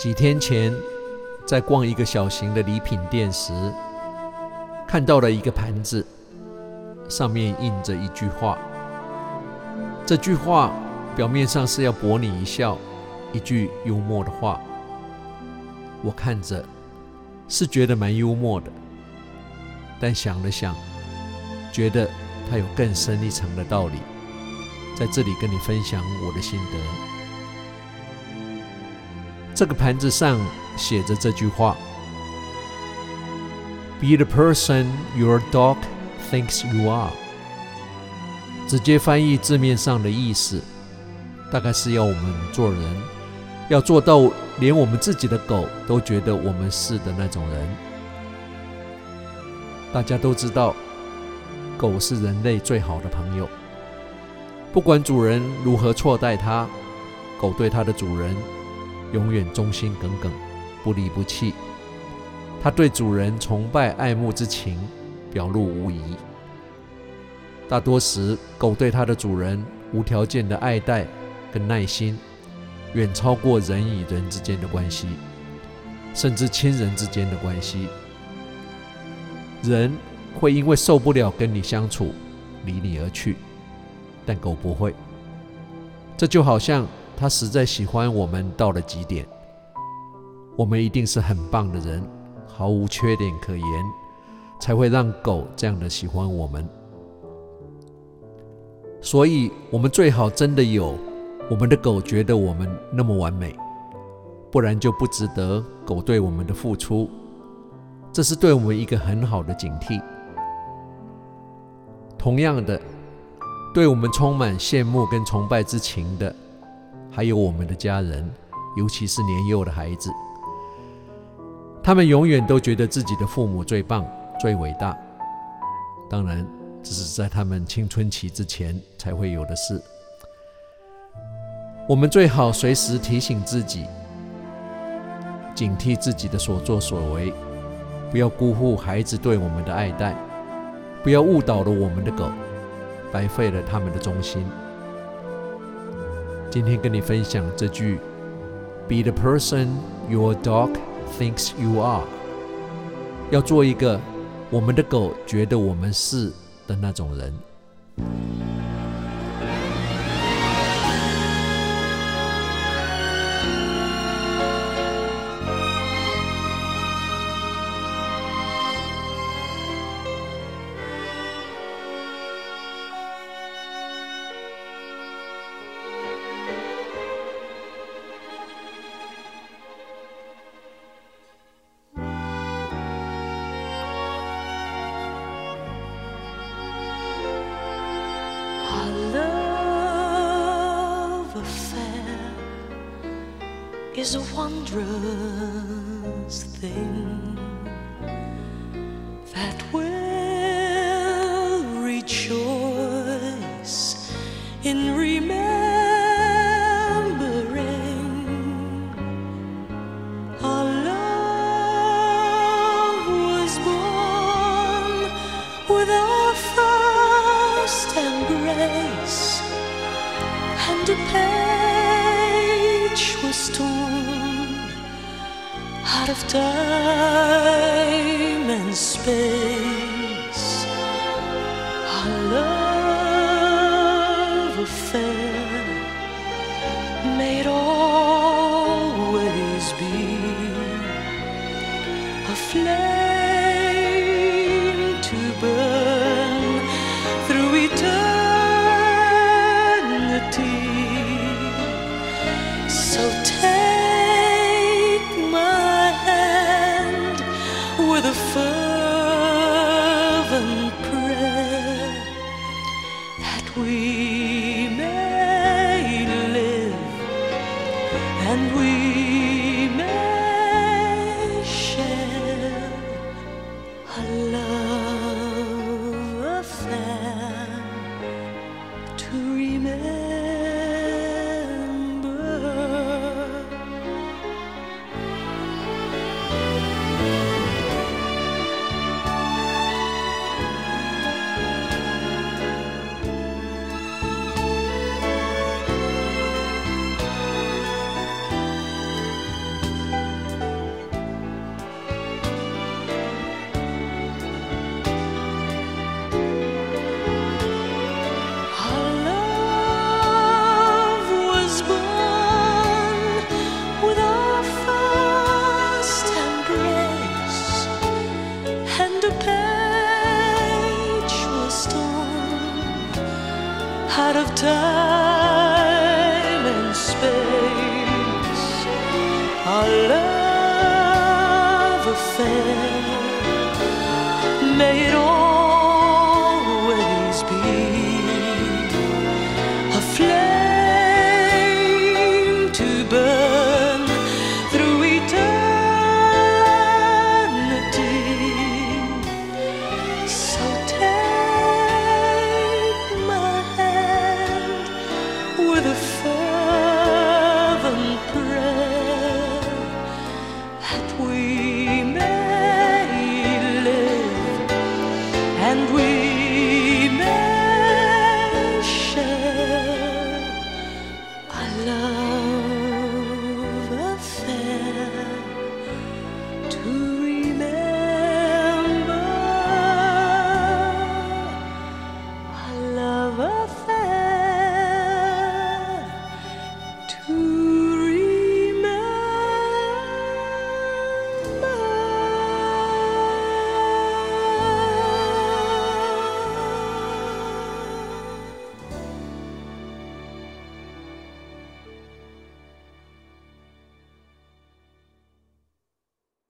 几天前，在逛一个小型的礼品店时，看到了一个盘子，上面印着一句话。这句话表面上是要博你一笑，一句幽默的话。我看着是觉得蛮幽默的，但想了想，觉得它有更深一层的道理，在这里跟你分享我的心得。这个盘子上写着这句话：“Be the person your dog thinks you are。”直接翻译字面上的意思，大概是要我们做人要做到连我们自己的狗都觉得我们是的那种人。大家都知道，狗是人类最好的朋友，不管主人如何错待它，狗对它的主人。永远忠心耿耿，不离不弃。他对主人崇拜爱慕之情表露无遗。大多时，狗对它的主人无条件的爱戴跟耐心，远超过人与人之间的关系，甚至亲人之间的关系。人会因为受不了跟你相处，离你而去，但狗不会。这就好像。他实在喜欢我们到了极点，我们一定是很棒的人，毫无缺点可言，才会让狗这样的喜欢我们。所以，我们最好真的有我们的狗觉得我们那么完美，不然就不值得狗对我们的付出。这是对我们一个很好的警惕。同样的，对我们充满羡慕跟崇拜之情的。还有我们的家人，尤其是年幼的孩子，他们永远都觉得自己的父母最棒、最伟大。当然，这是在他们青春期之前才会有的事。我们最好随时提醒自己，警惕自己的所作所为，不要辜负孩子对我们的爱戴，不要误导了我们的狗，白费了他们的忠心。今天跟你分享这句：“Be the person your dog thinks you are。”要做一个我们的狗觉得我们是的那种人。Love affair is a wondrous thing out of time and space. Our love affair made always be a flame to burn through eternity. So take time and space. Our love affair, may it always with a fall.